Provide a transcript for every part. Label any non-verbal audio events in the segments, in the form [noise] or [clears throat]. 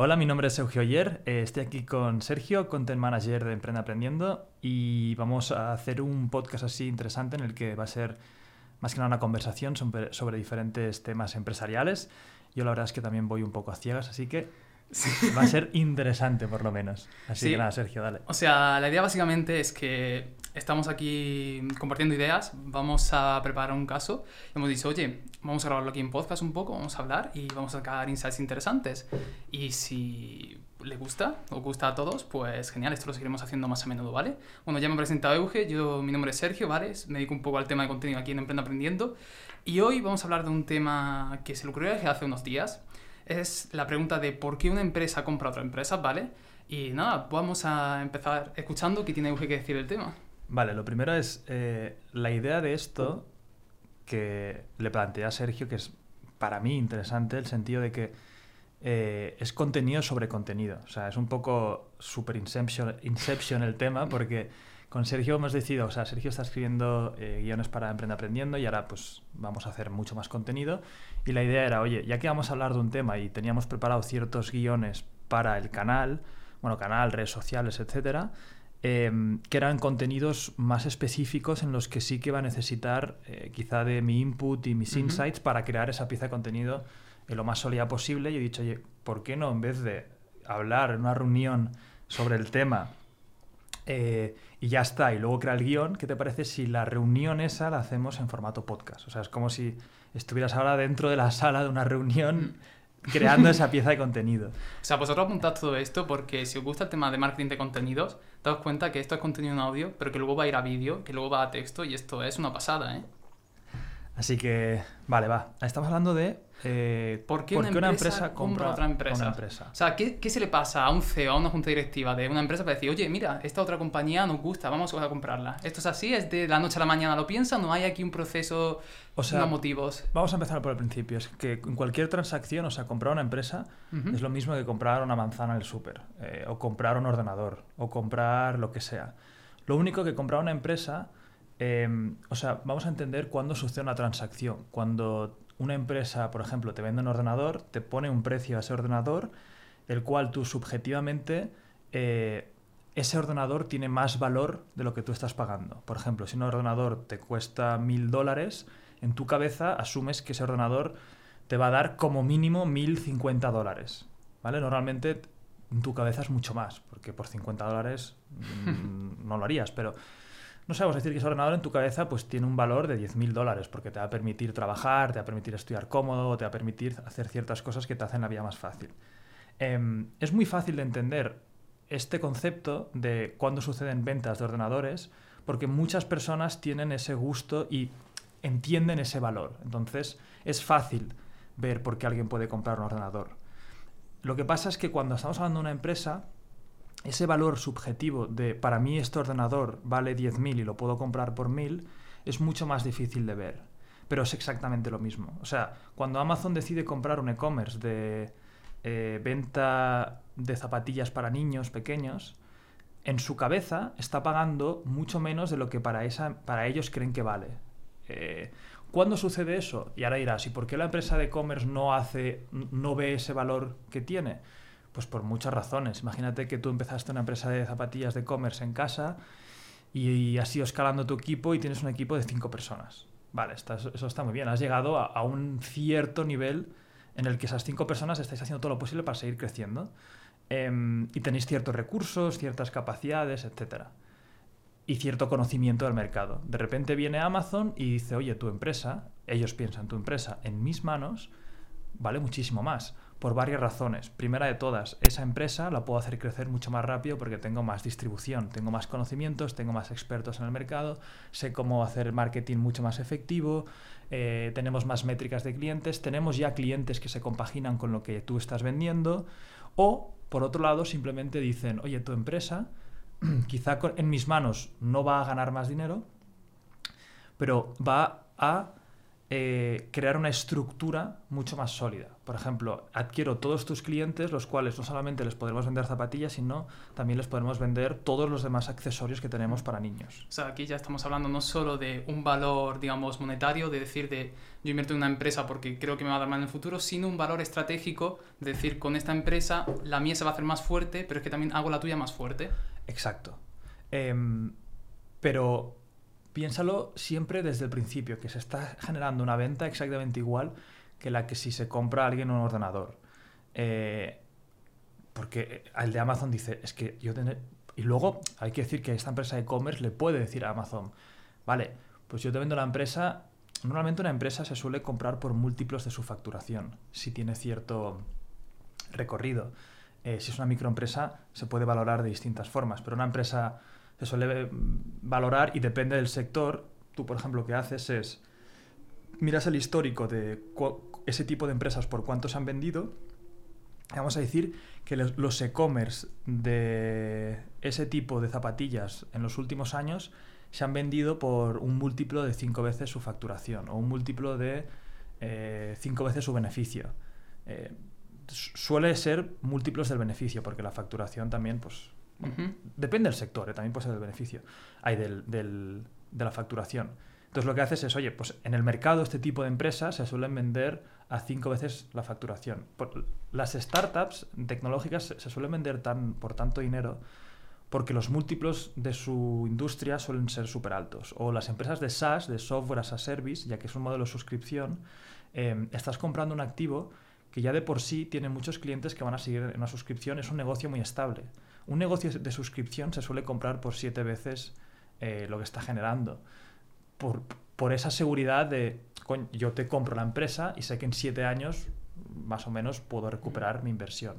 Hola, mi nombre es Sergio Oyer, eh, estoy aquí con Sergio, Content Manager de Emprende Aprendiendo, y vamos a hacer un podcast así interesante en el que va a ser más que nada una conversación sobre, sobre diferentes temas empresariales. Yo la verdad es que también voy un poco a ciegas, así que [laughs] Va a ser interesante, por lo menos. Así que nada, Sergio, dale. O sea, la idea básicamente es que estamos aquí compartiendo ideas, vamos a preparar un caso. Hemos dicho, oye, vamos a grabarlo aquí en podcast un poco, vamos a hablar y vamos a sacar insights interesantes. Y si le gusta, o gusta a todos, pues genial, esto lo seguiremos haciendo más a menudo, ¿vale? Bueno, ya me he presentado Euge, yo, mi nombre es Sergio, ¿vale? Me dedico un poco al tema de contenido aquí en Emprenda Aprendiendo. Y hoy vamos a hablar de un tema que se le ocurrió hace unos días es la pregunta de por qué una empresa compra otra empresa, ¿vale? Y nada, vamos a empezar escuchando qué tiene que decir el tema. Vale, lo primero es eh, la idea de esto que le plantea Sergio, que es para mí interesante, el sentido de que eh, es contenido sobre contenido. O sea, es un poco super inception, inception el tema, porque con Sergio hemos decidido, o sea, Sergio está escribiendo eh, guiones para Emprende Aprendiendo y ahora pues vamos a hacer mucho más contenido. Y la idea era, oye, ya que vamos a hablar de un tema y teníamos preparado ciertos guiones para el canal, bueno, canal, redes sociales, etcétera, em, que eran contenidos más específicos en los que sí que va a necesitar eh, quizá de mi input y mis insights para crear esa pieza de contenido lo más sólida posible. Y he dicho, oye, ¿por qué no en vez de hablar en una reunión sobre el tema eh, y ya está, y luego crea el guion, ¿qué te parece si la reunión esa la hacemos en formato podcast? O sea, es como si estuvieras ahora dentro de la sala de una reunión mm. creando esa [laughs] pieza de contenido. O sea, vosotros apuntad todo esto porque si os gusta el tema de marketing de contenidos, daos cuenta que esto es contenido en audio, pero que luego va a ir a vídeo, que luego va a texto, y esto es una pasada, ¿eh? Así que, vale, va. Estamos hablando de eh, ¿Por qué, una, empresa compra, otra empresa? O sea, ¿qué, ¿qué, se le pasa a un CEO, a una junta directiva de una empresa para decir, oye, mira, esta otra compañía nos gusta, vamos a comprarla? ¿Esto es así? ¿Es de la noche a la mañana lo piensa? ¿No hay aquí un proceso, o sea, motivos? Vamos a empezar por el principio. Es que en cualquier transacción, o sea, comprar una empresa es lo mismo que comprar una manzana en el súper, eh, o comprar un ordenador, o comprar lo que sea. Lo único que comprar una empresa... Em, o sea, vamos a entender cuándo sucede una transacción. Cuando una empresa, por ejemplo, te vende un ordenador, te pone un precio a ese ordenador, el cual tú subjetivamente, eh, ese ordenador tiene más valor de lo que tú estás pagando. Por ejemplo, si un ordenador te cuesta mil dólares, en tu cabeza asumes que ese ordenador te va a dar como mínimo mil cincuenta dólares. ¿Vale? Normalmente en tu cabeza es mucho más, porque por 50 dólares [laughs] mm, no lo harías, pero no sabemos decir que ese ordenador en tu cabeza pues tiene un valor de 10.000 dólares, porque te va a permitir trabajar, te va a permitir estudiar cómodo, te va a permitir hacer ciertas cosas que te hacen la vida más fácil. Em, es muy fácil de entender este concepto de cuándo suceden ventas de ordenadores, porque muchas personas tienen ese gusto y entienden ese valor. Entonces es fácil ver por qué alguien puede comprar un ordenador. Lo que pasa es que cuando estamos hablando de una empresa, ese valor subjetivo de para mí este ordenador vale 10.000 y lo puedo comprar por 1.000 es mucho más difícil de ver. Pero es exactamente lo mismo. O sea, cuando Amazon decide comprar un e-commerce de eh, venta de zapatillas para niños pequeños, en su cabeza está pagando mucho menos de lo que para, esa, para ellos creen que vale. Eh, ¿Cuándo sucede eso? Y ahora dirás, ¿y por qué la empresa de e-commerce no, hace, no ve ese valor que tiene? Pues por muchas razones. Imagínate que tú empezaste una empresa de zapatillas de e-commerce en casa y, has ido escalando tu equipo y tienes un equipo de cinco personas. Vale, eso está muy bien. Has llegado a, un cierto nivel en el que esas cinco personas estáis haciendo todo lo posible para seguir creciendo. Em, y tenéis ciertos recursos, ciertas capacidades, etc. Y cierto conocimiento del mercado. De repente viene Amazon y dice, oye, tu empresa, ellos piensan, tu empresa en mis manos vale muchísimo más por varias razones. Primera de todas, esa empresa la puedo hacer crecer mucho más rápido porque tengo más distribución, tengo más conocimientos, tengo más expertos en el mercado, sé cómo hacer marketing mucho más efectivo, eh, tenemos más métricas de clientes, tenemos ya clientes que se compaginan con lo que tú estás vendiendo o, por otro lado, simplemente dicen, oye, tu empresa [clears throat] quizá en mis manos no va a ganar más dinero, pero va a eh, crear una estructura mucho más sólida. Por ejemplo, adquiero todos tus clientes, los cuales no solamente les podremos vender zapatillas, sino también les podremos vender todos los demás accesorios que tenemos para niños. O sea, aquí ya estamos hablando no solo de un valor, digamos, monetario, de decir de yo invierto en una empresa porque creo que me va a dar más en el futuro, sino un valor estratégico, de decir con esta empresa la mía se va a hacer más fuerte, pero es que también hago la tuya más fuerte. Exacto. Em, pero piénsalo siempre desde el principio, que se está generando una venta exactamente igual que la que si se compra a alguien un ordenador. Eh, porque el de Amazon dice, es que yo tener... Y luego hay que decir que esta empresa de e-commerce le puede decir a Amazon, vale, pues yo te vendo la empresa, normalmente una empresa se suele comprar por múltiplos de su facturación, si tiene cierto recorrido. Eh, si es una microempresa, se puede valorar de distintas formas, pero una empresa se suele valorar y depende del sector. Tú, por ejemplo, lo que haces es miras el histórico de ese tipo de empresas por cuántos han vendido. Vamos a decir que los e-commerce de ese tipo de zapatillas en los últimos años se han vendido por un múltiplo de cinco veces su facturación o un múltiplo de eh, cinco veces su beneficio. Eh, suele ser múltiplos del beneficio porque la facturación también pues Depende del sector, eh, también puede ser del beneficio. Hay del, de la facturación. Entonces lo que haces es, oye, pues en el mercado este tipo de empresas se suelen vender a cinco veces la facturación. las startups tecnológicas se suelen vender tan, por tanto dinero porque los múltiplos de su industria suelen ser súper altos. O las empresas de SaaS, de Software as a Service, ya que es un modelo de suscripción, em, estás comprando un activo que ya de por sí tiene muchos clientes que van a seguir en una suscripción, es un negocio muy estable. Un negocio de suscripción se suele comprar por siete veces eh, lo que está generando. Por, por esa seguridad de, yo te compro la empresa y sé que en siete años más o menos puedo recuperar mi inversión.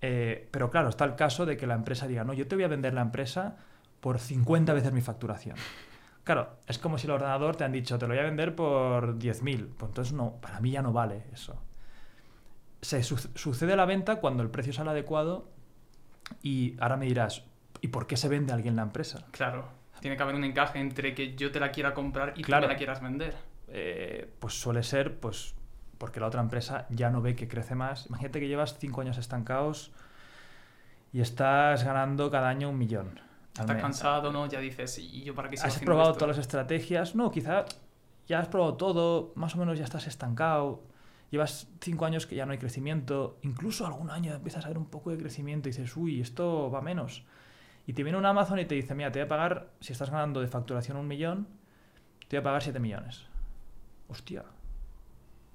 Eh, pero claro, está el caso de que la empresa diga, no, yo te voy a vender la empresa por 50 veces mi facturación. Claro, es como si el ordenador te han dicho, te lo voy a vender por 10.000. Pues entonces no, para mí ya no vale eso. Se sucede la venta cuando el precio es el adecuado y ahora me dirás, ¿y por qué se vende a alguien la empresa? Claro, tiene que haber un encaje entre que yo te la quiera comprar y tú me la quieras vender. Eh, pues suele ser, pues, porque la otra empresa ya no ve que crece más. Imagínate que llevas cinco años estancados y estás ganando cada año un millón. Estás cansado, ¿no? Ya dices, ¿y yo para qué ¿Has probado todas las estrategias? No, quizá ya has probado todo, más o menos ya estás estancado llevas cinco años que ya no hay crecimiento, incluso algún año empiezas a ver un poco de crecimiento y dices, uy, esto va menos. Y te viene un Amazon y te dice, mira, te voy a pagar, si estás ganando de facturación un millón, te voy a pagar siete millones. Hostia.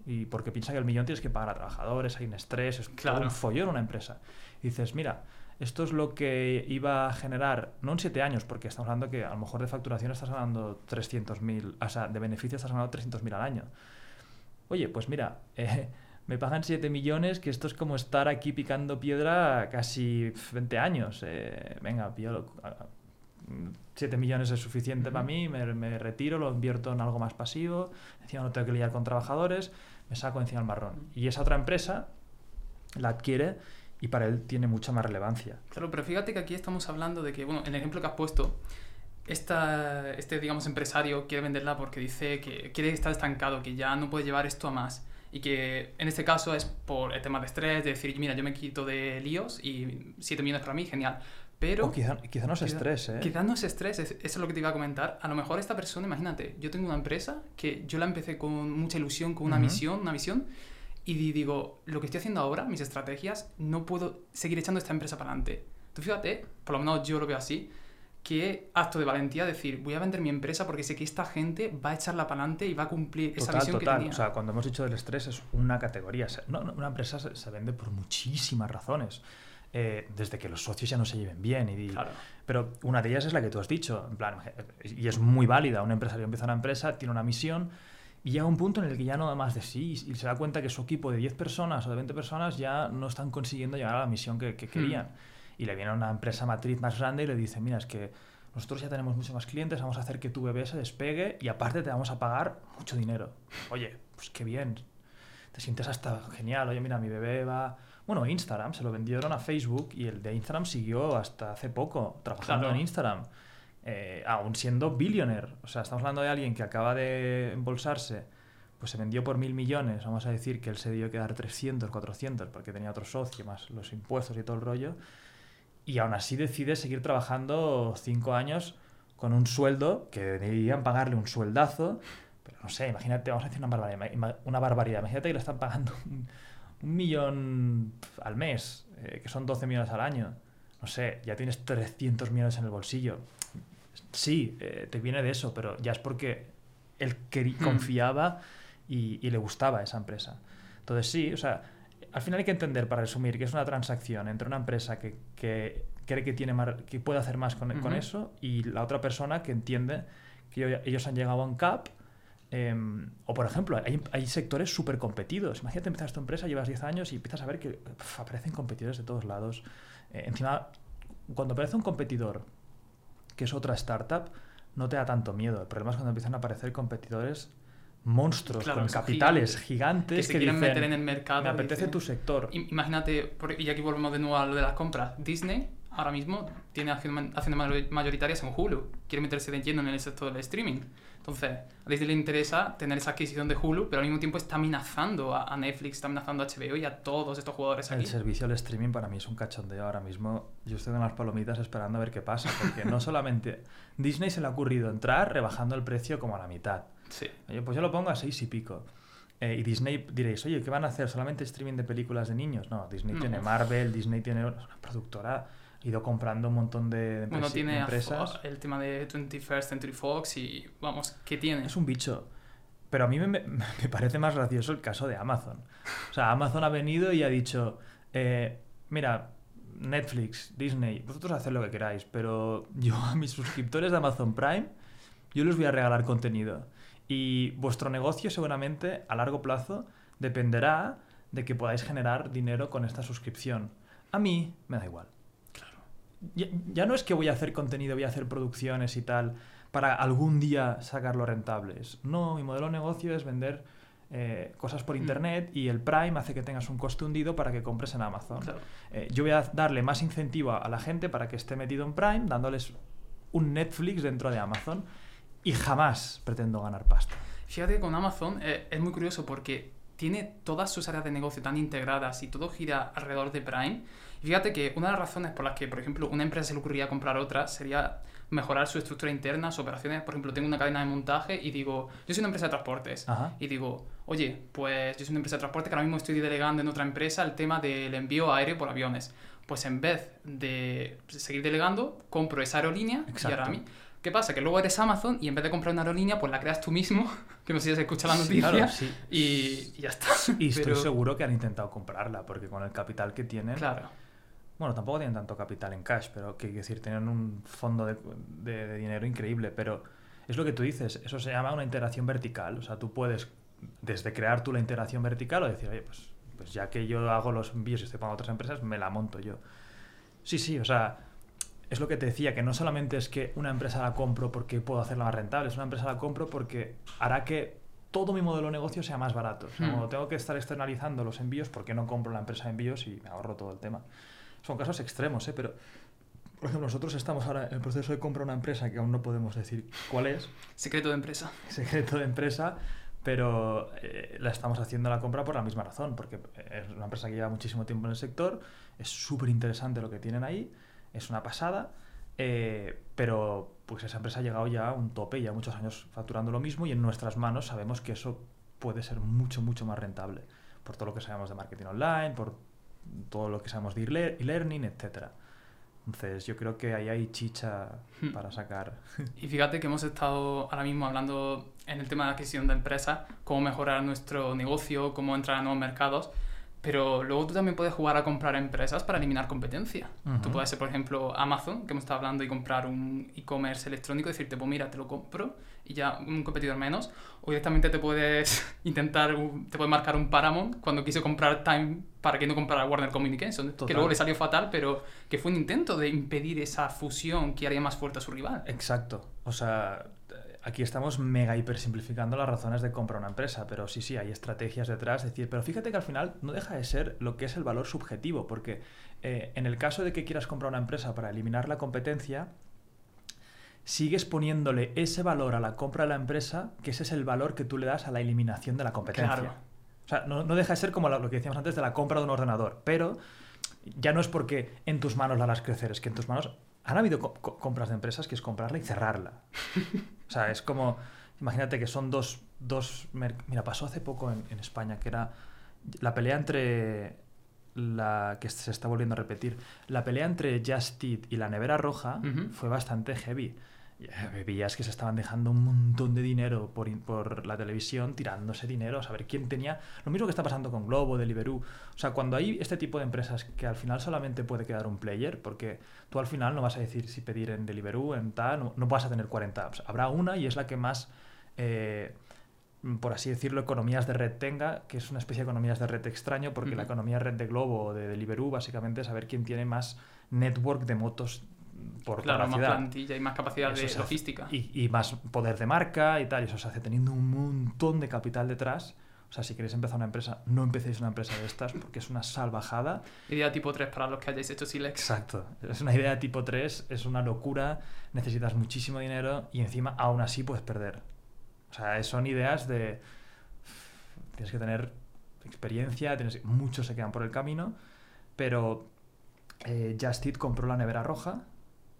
Y porque piensa que el millón tienes que pagar a trabajadores, hay un estrés, es claro. un follón una empresa. Y dices, mira, esto es lo que iba a generar, no en siete años, porque estamos hablando que a lo mejor de facturación estás ganando 300.000, o sea, de beneficio estás ganando 300.000 al año oye, pues mira, eh, [laughs] me pagan 7 millones, que esto es como estar aquí picando piedra casi 20 años. Eh, venga, 7 millones es suficiente para mí, me, retiro, lo invierto en algo más pasivo, encima no tengo que lidiar con trabajadores, me saco encima el marrón. Y esa otra empresa la adquiere y para él tiene mucha más relevancia. Claro, pero fíjate que aquí estamos hablando de que, bueno, el ejemplo que has puesto, esta, este, digamos, empresario quiere venderla porque dice que quiere estar estancado, que ya no puede llevar esto a más. Y que en este caso es por el tema de estrés, de decir, mira, yo me quito de líos y 7 millones para mí, genial. Pero... O quizá, no es estrés, ¿eh? Quizá no es estrés, eso es lo que te iba a comentar. A lo mejor esta persona, imagínate, yo tengo una empresa que yo la empecé con mucha ilusión, con una misión, una visión, y digo, lo que estoy haciendo ahora, mis estrategias, no puedo seguir echando esta empresa para adelante. Tú fíjate, por lo menos yo lo veo así, qué acto de valentía decir, voy a vender mi empresa porque sé que esta gente va a echarla para adelante y va a cumplir esa visión que tenía. O sea, cuando hemos dicho del estrés es una categoría. una empresa se, vende por muchísimas razones. Eh, desde que los socios ya no se lleven bien. Y, Pero una de ellas es la que tú has dicho, en plan, y es muy válida. Un empresario empieza una empresa, tiene una misión y llega un punto en el que ya no da más de sí y se da cuenta que su equipo de 10 personas o de 20 personas ya no están consiguiendo llegar a la misión que, hmm. querían y le viene una empresa matriz más grande y le dice, mira, es que nosotros ya tenemos muchos más clientes, vamos a hacer que tu bebé se despegue y aparte te vamos a pagar mucho dinero. Oye, pues qué bien, te sientes hasta genial, oye, mira, mi bebé va... Bueno, Instagram, se lo vendieron a Facebook y el de Instagram siguió hasta hace poco trabajando en Instagram. Eh, aún siendo billionaire. O sea, estamos hablando de alguien que acaba de embolsarse pues se vendió por mil millones, vamos a decir que él se dio que dar 300, 400, porque tenía otro socio, más los impuestos y todo el rollo, y aún así decide seguir trabajando cinco años con un sueldo que deberían pagarle un sueldazo, pero no sé, imagínate, vamos a decir una barbaridad, una barbaridad. imagínate que le están pagando un, millón al mes, eh, que son 12 millones al año, no sé, ya tienes 300 millones en el bolsillo. Sí, eh, te viene de eso, pero ya es porque él hmm. confiaba y, le gustaba esa empresa. Entonces sí, o sea, al final hay que entender, para resumir, que es una transacción entre una empresa que, cree que, tiene que puede hacer más con, eso y la otra persona que entiende que ellos han llegado a un cap. Em, o por ejemplo, hay, sectores súper competidos. Imagínate empezar tu empresa, llevas 10 años y empiezas a ver que aparecen competidores de todos lados. Eh, encima, cuando aparece un competidor que es otra startup, no te da tanto miedo. El problema es cuando empiezan a aparecer competidores monstruos con capitales gigantes, que se quieren meter en el mercado. Me apetece tu sector. Imagínate, y aquí volvemos de nuevo a lo de las compras. Disney ahora mismo tiene acciones mayoritarias en Hulu. Quiere meterse de lleno en el sector del streaming. Entonces, a Disney le interesa tener esa adquisición de Hulu, pero al mismo tiempo está amenazando a, Netflix, está amenazando a HBO y a todos estos jugadores aquí. El servicio al streaming para mí es un cachondeo ahora mismo. Yo estoy con las palomitas esperando a ver qué pasa, porque no [laughs] solamente Disney se le ha ocurrido entrar rebajando el precio como a la mitad. Sí. pues yo lo pongo a seis y pico. Eh, y Disney diréis, oye, ¿qué van a hacer? ¿Solamente streaming de películas de niños? No, Disney tiene Marvel, Disney tiene una productora ido comprando un montón de, bueno, tiene empresas. el tema de 21st Century Fox y vamos, ¿qué tiene? Es un bicho. Pero a mí me, me, parece más gracioso el caso de Amazon. O sea, Amazon ha venido y ha dicho, eh, mira, Netflix, Disney, vosotros haced lo que queráis, pero yo a mis suscriptores de Amazon Prime, yo les voy a regalar contenido. Y vuestro negocio seguramente a largo plazo dependerá de que podáis generar dinero con esta suscripción. A mí me da igual ya, no es que voy a hacer contenido, voy a hacer producciones y tal para algún día sacarlo rentables. No, mi modelo de negocio es vender eh, cosas por mm. internet y el Prime hace que tengas un coste hundido para que compres en Amazon. Eh, yo voy a darle más incentivo a la gente para que esté metido en Prime, dándoles un Netflix dentro de Amazon y jamás pretendo ganar pasta. Fíjate que con Amazon eh, es muy curioso porque tiene todas sus áreas de negocio tan integradas y todo gira alrededor de Prime fíjate que una de las razones por las que, por ejemplo, una empresa se le ocurriría comprar otra sería mejorar su estructura interna, sus operaciones. Por ejemplo, tengo una cadena de montaje y digo, yo soy una empresa de transportes. Y digo, oye, pues yo soy una empresa de transporte que ahora mismo estoy delegando en otra empresa el tema del envío aéreo por aviones. Pues en vez de seguir delegando, compro esa aerolínea y ahora a mí. ¿Qué pasa? Que luego eres Amazon y en vez de comprar una aerolínea, pues la creas tú mismo, [laughs] que no sé si has escuchado la noticia, y, y, ya está. Y estoy seguro que han intentado comprarla, porque con el capital que tienen... Claro bueno, tampoco tienen tanto capital en cash, pero que decir, tienen un fondo de, de, dinero increíble, pero es lo que tú dices, eso se llama una integración vertical, o sea, tú puedes desde crear tú la integración vertical o decir, oye, pues, pues ya que yo hago los envíos y estoy pagando otras empresas, me la monto yo. Sí, sí, o sea, es lo que te decía, que no solamente es que una empresa la compro porque puedo hacerla más rentable, es una empresa la compro porque hará que todo mi modelo de negocio sea más barato. O sea, hmm. tengo que estar externalizando los envíos, ¿por qué no compro la empresa de envíos y me ahorro todo el tema? Son casos extremos, ¿eh? Pero, por ejemplo, nosotros estamos ahora en el proceso de compra de una empresa que aún no podemos decir cuál es. Secreto de empresa. [laughs] Secreto de empresa, pero eh, la estamos haciendo la compra por la misma razón, porque es una empresa que lleva muchísimo tiempo en el sector, es súper interesante lo que tienen ahí, es una pasada, eh, pero pues esa empresa ha llegado ya a un tope, ya muchos años facturando lo mismo y en nuestras manos sabemos que eso puede ser mucho, mucho más rentable por todo lo que sabemos de marketing online, por todo lo que sabemos de e-learning, etc. Entonces yo creo que ahí hay chicha hmm. para sacar. Y fíjate que hemos estado ahora mismo hablando en el tema de adquisición de empresas, cómo mejorar nuestro negocio, cómo entrar a nuevos mercados. Pero luego tú también puedes jugar a comprar empresas para eliminar competencia. Tú puedes ser, por ejemplo, Amazon, que hemos estado hablando, y comprar un e-commerce electrónico y decirte, pues mira, te lo compro y ya un competidor menos. O directamente te puedes [laughs] intentar, te puedes marcar un Paramount cuando quiso comprar Time para que no comprara Warner Communications, que luego le salió fatal, pero que fue un intento de impedir esa fusión que haría más fuerte a su rival. Exacto. O sea, aquí estamos mega hiper simplificando las razones de comprar una empresa, pero sí, sí, hay estrategias detrás. decir, pero fíjate que al final no deja de ser lo que es el valor subjetivo, porque eh, en el caso de que quieras comprar una empresa para eliminar la competencia, sigues poniéndole ese valor a la compra de la empresa, que ese es el valor que tú le das a la eliminación de la competencia. Claro. O sea, no, no deja de ser como lo lo que decíamos antes de la compra de un ordenador, pero ya no es porque en tus manos la harás crecer, es que en tus manos han habido co- co- compras de empresas que es comprarla y cerrarla. [laughs] o sea, es como, imagínate que son dos, dos mira, pasó hace poco en, en España, que era la pelea entre la que se está volviendo a repetir, la pelea entre Just Eat y la nevera roja fue bastante heavy. Veías que se estaban dejando un montón de dinero por, por la televisión, tirándose dinero a saber quién tenía. Lo mismo que está pasando con Globo, Deliveroo. O sea, cuando hay este tipo de empresas que al final solamente puede quedar un player, porque tú al final no vas a decir si pedir en Deliveroo, en tal, no, no vas a tener 40 apps. Habrá una y es la que más, eh, por así decirlo, economías de red tenga, que es una especie de economías de red extraño, porque la economía red de Globo o de Deliveroo básicamente es saber quién tiene más network de motos por Claro, más plantilla y más capacidad Eso de logística. Y, y más poder de marca y tal, y eso se hace teniendo un montón de capital detrás. O sea, si queréis empezar una empresa, no empecéis una empresa de estas porque es una salvajada. Idea tipo 3 para los que hayáis hecho Silex. Exacto. Es una idea tipo 3, es una locura, necesitas muchísimo dinero y encima aún así puedes perder. O sea, son ideas de... Tienes que tener experiencia, tienes... muchos se quedan por el camino, pero eh, Just Eat compró la nevera roja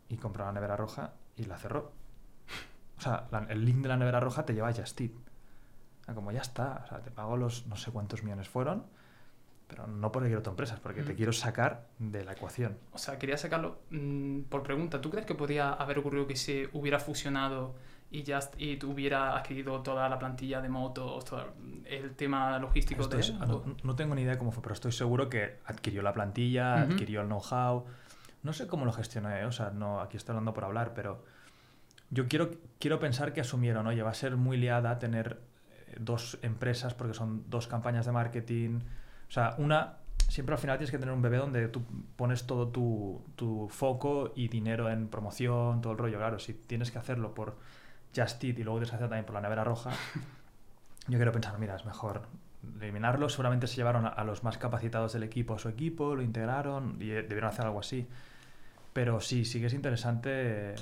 y compró la nevera roja y la cerró. O sea, la- el link de la nevera roja te lleva a Just Eat. O sea, como ya está, o sea, te pago los no sé cuántos millones fueron, pero no porque quiero tu empresa, es porque te Mm. quiero sacar de la ecuación. O sea, quería sacarlo mm, por pregunta. ¿Tú crees que podría haber ocurrido que se hubiera fusionado y Just Eat hubiera adquirido toda la plantilla de motos, todo el tema logístico Esto de es- no, ¿O- no tengo ni idea cómo fue, pero estoy seguro que adquirió la plantilla, adquirió el know-how. No sé cómo lo gestionó, ¿eh? o sea, no, aquí estoy hablando por hablar, pero yo quiero, quiero pensar que asumieron, oye, va a ser muy liada tener eh, dos empresas porque son dos campañas de marketing. O sea, una, siempre al final tienes que tener un bebé donde tú pones todo tu, tu foco y dinero en promoción, todo el rollo. Claro, si tienes que hacerlo por Just Eat y luego tienes que hacerlo también por la nevera roja, [laughs] yo quiero pensar, mira, es mejor eliminarlo. Seguramente se llevaron a, a los más capacitados del equipo a su equipo, lo integraron y eh, debieron hacer algo así. Pero sí, sí que es interesante.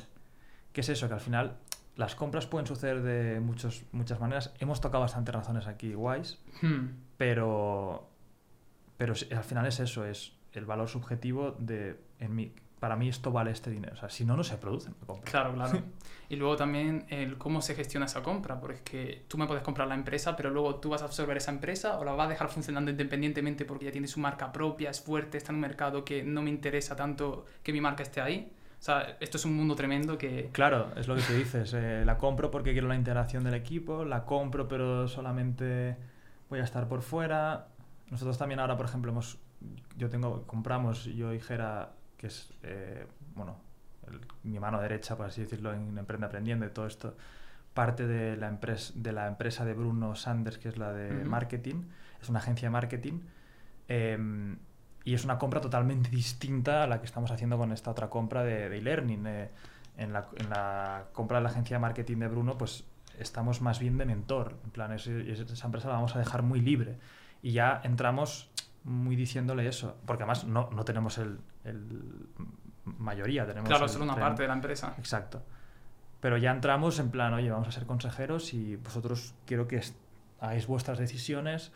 ¿Qué es eso? Que al final las compras pueden suceder de muchos, muchas maneras. Hemos tocado bastantes razones aquí guays, Hmm. pero, pero al final es eso, es el valor subjetivo de, en mí, para mí esto vale este dinero. O sea, si no, no se producen. Claro, claro. Y luego también el cómo se gestiona esa compra, porque tú me puedes comprar la empresa, pero luego tú vas a absorber esa empresa o la vas a dejar funcionando independientemente porque ya tiene su marca propia, es fuerte, está en un mercado que no me interesa tanto que mi marca esté ahí. O sea, esto es un mundo tremendo que... Claro, es lo que tú dices. eh, la compro porque quiero la integración del equipo, la compro pero solamente voy a estar por fuera. Nosotros también ahora, por ejemplo, hemos, yo tengo, compramos, yo y que es, eh, bueno, el- mi mano derecha, por así decirlo, en Emprende Aprendiendo y todo esto, parte de la, empresa de la empresa de Bruno Sanders, que es la de marketing, es una agencia de marketing. em, y es una compra totalmente distinta a la que estamos haciendo con esta otra compra de de e-learning. eh, en, la, en la compra de la agencia de marketing de Bruno, pues estamos más bien de mentor. En plan, es- es- esa empresa la vamos a dejar muy libre. Y ya entramos muy diciéndole eso. Porque además no, no tenemos el, el mayoría, tenemos Claro, solo una tren- parte de la empresa. Exacto. Pero ya entramos en plan, oye, vamos a ser consejeros y vosotros quiero que hagáis vuestras decisiones.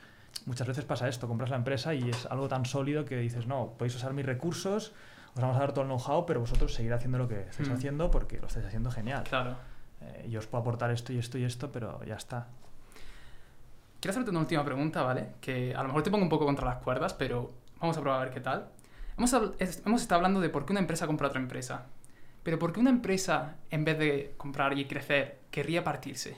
Muchas veces pasa esto, compras la empresa y es algo tan sólido que dices, no, podéis usar mis recursos, os vamos a dar todo el know-how, pero vosotros seguir haciendo lo que estáis Mm. haciendo porque lo estáis haciendo genial. Claro. Eh, yo os puedo aportar esto y esto y esto, pero ya está. Quiero hacerte una última pregunta, ¿vale? Que a lo mejor te pongo un poco contra las cuerdas, pero vamos a probar a ver qué tal. Hemos, hemos estado hablando de por qué una empresa compra a otra empresa. Pero ¿por qué una empresa, en vez de comprar y crecer, querría partirse?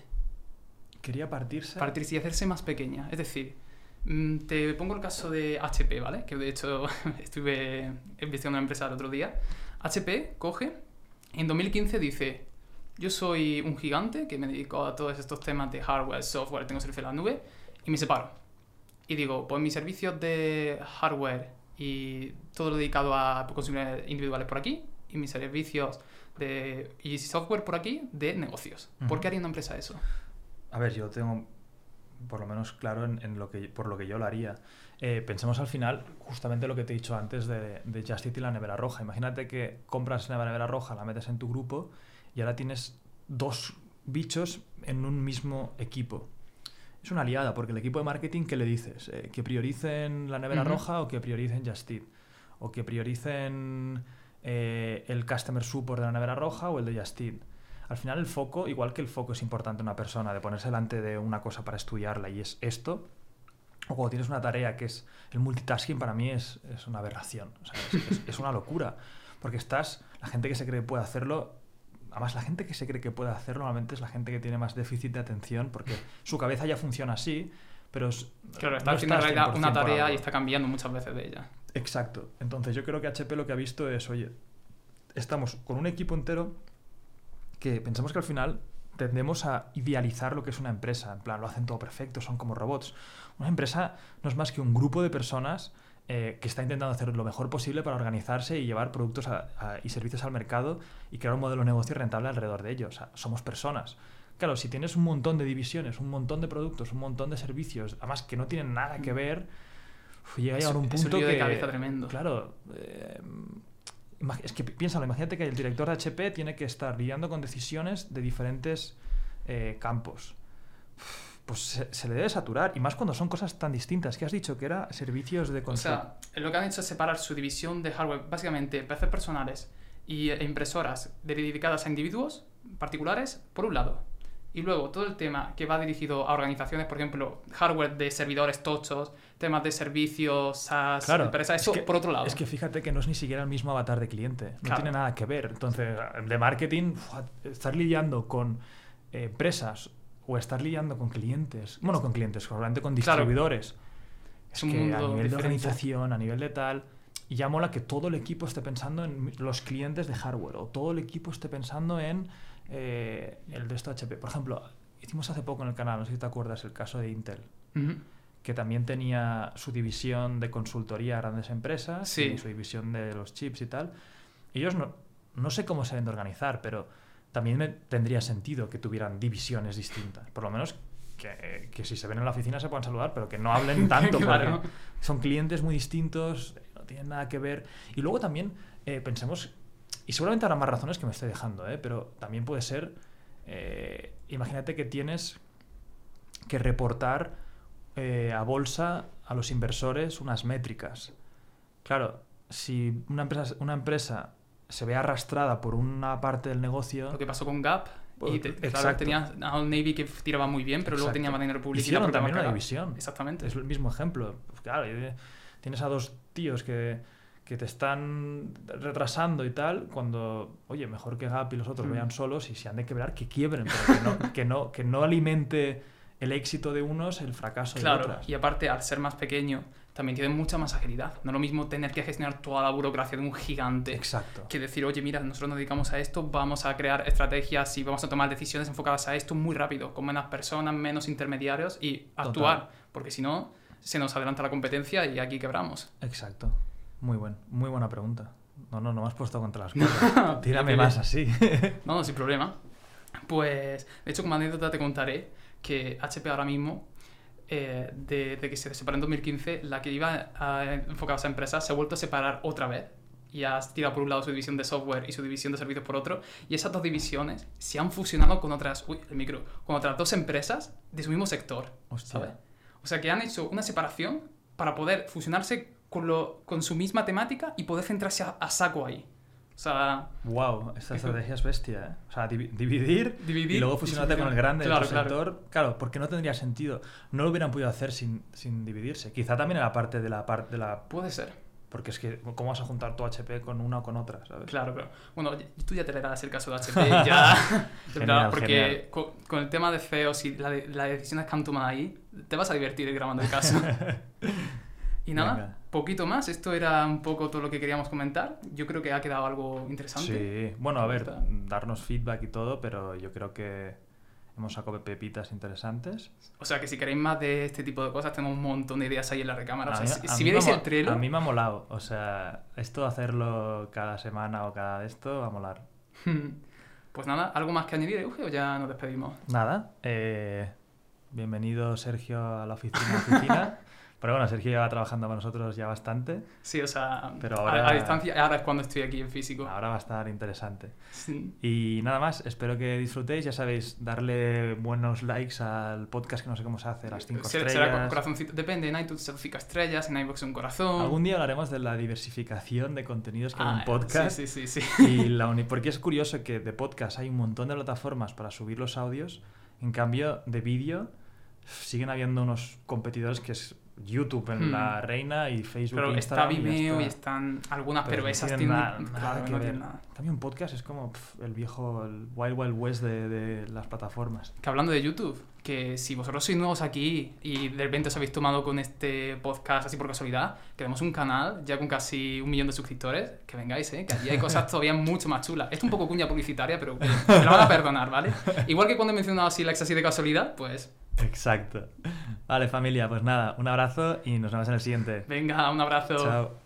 Quería partirse. Partirse y hacerse más pequeña. Es decir, mm, te pongo el caso de HP, ¿vale? Que de hecho [laughs] estuve investigando una empresa el otro día. HP coge, en 2015 dice, yo soy un gigante que me dedico a todos estos temas de hardware, software, tengo servicio en la nube, y me separo. Y digo, pues mis servicios de hardware y todo lo dedicado a consumidores individuales por aquí, y mis servicios de y software por aquí de negocios. ¿Por qué haría una empresa eso? A ver, yo tengo por lo menos claro en, en lo que, por lo que yo lo haría. Eh, pensemos al final justamente lo que te he dicho antes de, de Just y la nevera roja. Imagínate que compras la nevera roja, la metes en tu grupo y ahora tienes dos bichos en un mismo equipo. Es una aliada, porque el equipo de marketing, ¿qué le dices? Eh, ¿Que prioricen la nevera roja o que prioricen Just Eat? ¿O que prioricen eh, el customer support de la nevera roja o el de Just Eat? Al final el foco, igual que el foco es importante en una persona, de ponerse delante de una cosa para estudiarla y es esto, o cuando tienes una tarea que es el multitasking, para mí es, es una aberración. O sea, es, es- es una locura. Porque estás, la gente que se cree que puede hacerlo, además la gente que se cree que puede hacerlo normalmente es la gente que tiene más déficit de atención porque su cabeza ya funciona así, pero es- Claro, está no haciendo en estás realidad 100% una tarea y está cambiando muchas veces de ella. Exacto. Entonces yo creo que HP lo que ha visto es, oye, estamos con un equipo entero que pensamos que al final tendemos a idealizar lo que es una empresa. En plan, lo hacen todo perfecto, son como robots. Una empresa no es más que un grupo de personas eh, que está intentando hacer lo mejor posible para organizarse y llevar productos a- a- y servicios al mercado y crear un modelo de negocio rentable alrededor de ello. O sea, somos personas. Claro, si tienes un montón de divisiones, un montón de productos, un montón de servicios, además que no tienen nada que ver, uf, llega a llegar un es un punto lío de que... cabeza tremendo. Claro. eh, es que pi- piénsalo, imagínate que el director de HP tiene que estar lidiando con decisiones de diferentes eh, campos. Uf, Pues se, se le debe saturar, y más cuando son cosas tan distintas. que has dicho? Que era servicios de O consulta. sea, lo que han hecho es separar su división de hardware, básicamente PCs personales y, e impresoras dedicadas a individuos particulares, por un lado. Y luego todo el tema que va dirigido a organizaciones, por ejemplo, hardware de servidores tochos, temas de servicios, SaaS, Claro, empresas, es eso que- por otro lado. Es que fíjate que no es ni siquiera el mismo avatar de cliente. No Claro. tiene nada que ver. Entonces, de marketing, estar lidiando con eh, empresas o estar lidiando con clientes, bueno, con clientes, probablemente con Claro. distribuidores. Es Es un que a mundo nivel de diferente. organización, a nivel de tal, y ya mola que todo el equipo esté pensando en los clientes de hardware o todo el equipo esté pensando en eh, el de esto HP. Por ejemplo, hicimos hace poco en el canal, no sé si te acuerdas, el caso de Intel Ujú. que también tenía su división de consultoría a grandes empresas Sí. y su división de los chips y tal. Ellos no, no sé cómo se deben de organizar, pero también me tendría sentido que tuvieran divisiones distintas. Por lo menos que, que si se ven en la oficina se puedan saludar, pero que no hablen [laughs] tanto, Claro. porque son clientes muy distintos, no tienen nada que ver. Y luego también eh, pensemos, y seguramente habrá más razones que me estoy dejando, ¿eh? pero también puede ser, eh, imagínate que tienes que reportar eh, a bolsa a los inversores unas métricas. Claro, si una empresa, una empresa se ve arrastrada por una parte del negocio... Lo que pasó con Gap. Y te- claro, tenía a un Navy que tiraba muy bien, pero luego Exacto. tenía manera de publicidad. Hicieron también una división. Exactamente. Es el mismo ejemplo. Pues claro, de- tienes a dos tíos que, que te están retrasando y tal, cuando, oye, mejor que Gap y los otros Mm. vayan solos y si han de quebrar, que quiebren, pero que no, [laughs] que no, que no alimente el éxito de unos el fracaso de Claro, otras. y aparte, al ser más pequeño, también tiene mucha más agilidad. No es lo mismo tener que gestionar toda la burocracia de un gigante Exacto. que decir, oye, mira, nosotros nos dedicamos a esto, vamos a crear estrategias y vamos a tomar decisiones enfocadas a esto muy rápido, con menos personas, menos intermediarios y actuar, porque si no, se nos adelanta la competencia y aquí quebramos. Exacto. Muy buen, muy buena pregunta. No, no, no me has puesto contra las cuerdas. [laughs] Tírame más así. No, no, sin problema. Pues, de hecho, como anécdota te contaré que HP ahora mismo, eh, de, de que se separó en 2015, la que iba a, enfocada a esa empresa se ha vuelto a separar otra vez y ha tirado por un lado su división de software y su división de servicios por otro. Y esas dos divisiones se han fusionado con otras, uy, el micro, con otras dos empresas de su mismo sector. Hostia. ¿sabes? O sea, que han hecho una separación para poder fusionarse con, lo, con su misma temática y poder centrarse a, a saco ahí. O sea, Wow, esta estrategia es bestia, ¿eh? O sea, divi- dividir, Dividir y luego fusionarte con el grande Claro, de tu claro. sector. Claro, porque no tendría sentido. No lo hubieran podido hacer sin, sin dividirse. Quizá también en la parte de la parte de la. puede ser. Porque es que, ¿cómo vas a juntar tu HP con una o con otra? ¿sabes? Claro, pero bueno, tú ya te leerás el caso de HP, [laughs] ya. Genial, porque. Con, con el tema de CEOs y la de- las decisiones que han tomado ahí, te vas a divertir grabando el caso. [laughs] y nada, Venga. poquito más. Esto era un poco todo lo que queríamos comentar. Yo creo que ha quedado algo interesante. Sí, bueno, a ver, Está. darnos feedback y todo, pero yo creo que hemos sacado pepitas interesantes. O sea que si queréis más de este tipo de cosas, tenemos un montón de ideas ahí en la recámara. O sea, mí- si, si vierais el Trello, A mí me ha molado. O sea, esto de hacerlo cada semana o cada esto va a molar. [laughs] pues nada, ¿algo más que añadir, Euge, o ya nos despedimos? Nada, eh, bienvenido Sergio a la oficina. oficina. [laughs] Pero bueno, Sergio lleva trabajando con nosotros ya bastante. Sí, o sea, Pero a- ahora- a, distancia, ahora es cuando estoy aquí en físico. Ahora va a estar interesante. Sí. Y nada más, espero que disfrutéis. Ya sabéis, darle buenos likes al podcast, que no sé cómo se hace, las 5 Será- estrellas. será con corazoncito, depende, en iTunes son 5 estrellas, en iVoox un corazón. Algún día hablaremos de la diversificación de contenidos que hay Ah, en podcast. Sí, sí, sí. sí. Y [laughs] la uni- porque es curioso que de podcast hay un montón de plataformas para subir los audios, en cambio de vídeo siguen habiendo unos competidores que es YouTube en Hmm. la reina y Facebook Pero está Instagram. y ya Vimeo y, está. están algunas, pero, no esas tienen nada- nada claro, que no ver. nada. Cambio un podcast es como pf, el viejo, el Wild Wild West de, de las plataformas. Que hablando de YouTube, que si vosotros sois nuevos aquí y de repente os habéis tomado con este podcast así por casualidad, que tenemos un canal ya con casi un millón de suscriptores, que vengáis, ¿eh? que allí hay cosas [laughs] todavía mucho más chulas. Esto es un poco cuña publicitaria, pero me lo van a perdonar, ¿vale? [laughs] Igual que cuando he mencionado así likes así de casualidad, pues Exacto. Vale familia, pues nada, un abrazo y nos vemos en el siguiente. venga, un abrazo. Chao.